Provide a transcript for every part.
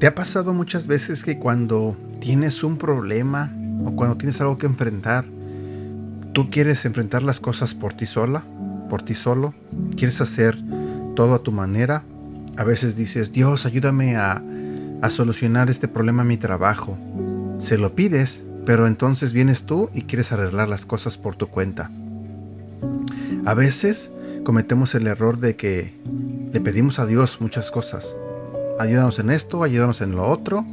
¿Te ha pasado muchas veces que cuando tienes un problema o cuando tienes algo que enfrentar, tú quieres enfrentar las cosas por ti sola, por ti solo? ¿Quieres hacer todo a tu manera? A veces dices, Dios, ayúdame a, a solucionar este problema mi trabajo. Se lo pides, pero entonces vienes tú y quieres arreglar las cosas por tu cuenta. A veces cometemos el error de que le pedimos a Dios muchas cosas ayúdanos en esto, ayúdanos en lo otro.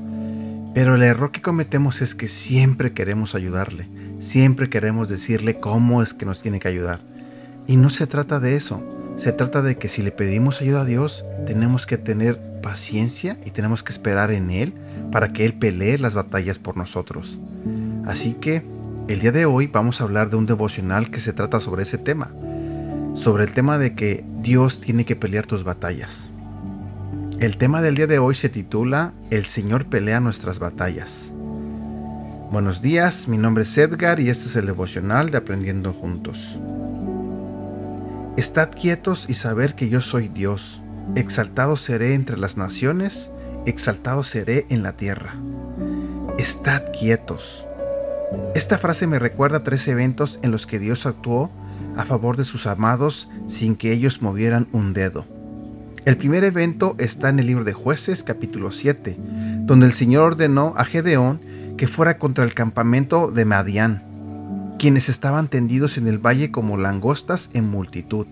Pero el error que cometemos es que siempre queremos ayudarle, siempre queremos decirle cómo es que nos tiene que ayudar. Y no se trata de eso, se trata de que si le pedimos ayuda a Dios, tenemos que tener paciencia y tenemos que esperar en Él para que Él pelee las batallas por nosotros. Así que el día de hoy vamos a hablar de un devocional que se trata sobre ese tema, sobre el tema de que Dios tiene que pelear tus batallas. El tema del día de hoy se titula El Señor pelea nuestras batallas. Buenos días, mi nombre es Edgar y este es el devocional de Aprendiendo Juntos. Estad quietos y saber que yo soy Dios. Exaltado seré entre las naciones, exaltado seré en la tierra. Estad quietos. Esta frase me recuerda tres eventos en los que Dios actuó a favor de sus amados sin que ellos movieran un dedo. El primer evento está en el libro de jueces capítulo 7, donde el Señor ordenó a Gedeón que fuera contra el campamento de Madián, quienes estaban tendidos en el valle como langostas en multitud,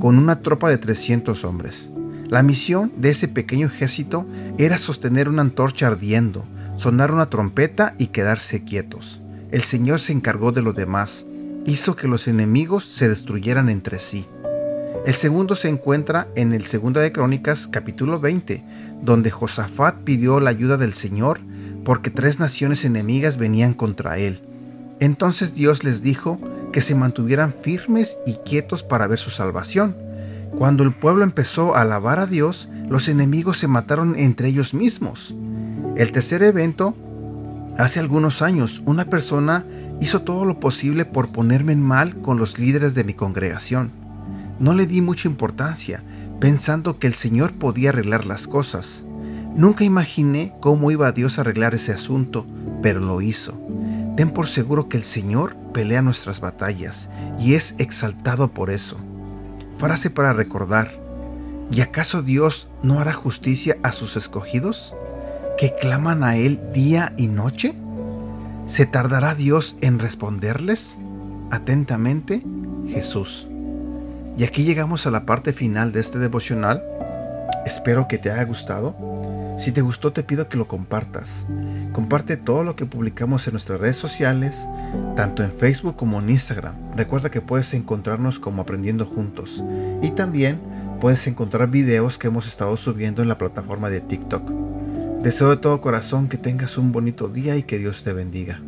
con una tropa de 300 hombres. La misión de ese pequeño ejército era sostener una antorcha ardiendo, sonar una trompeta y quedarse quietos. El Señor se encargó de lo demás, hizo que los enemigos se destruyeran entre sí. El segundo se encuentra en el segundo de Crónicas capítulo 20, donde Josafat pidió la ayuda del Señor porque tres naciones enemigas venían contra él. Entonces Dios les dijo que se mantuvieran firmes y quietos para ver su salvación. Cuando el pueblo empezó a alabar a Dios, los enemigos se mataron entre ellos mismos. El tercer evento, hace algunos años, una persona hizo todo lo posible por ponerme en mal con los líderes de mi congregación. No le di mucha importancia, pensando que el Señor podía arreglar las cosas. Nunca imaginé cómo iba Dios a arreglar ese asunto, pero lo hizo. Ten por seguro que el Señor pelea nuestras batallas y es exaltado por eso. Frase para recordar. ¿Y acaso Dios no hará justicia a sus escogidos, que claman a Él día y noche? ¿Se tardará Dios en responderles? Atentamente, Jesús. Y aquí llegamos a la parte final de este devocional. Espero que te haya gustado. Si te gustó te pido que lo compartas. Comparte todo lo que publicamos en nuestras redes sociales, tanto en Facebook como en Instagram. Recuerda que puedes encontrarnos como Aprendiendo Juntos. Y también puedes encontrar videos que hemos estado subiendo en la plataforma de TikTok. Deseo de todo corazón que tengas un bonito día y que Dios te bendiga.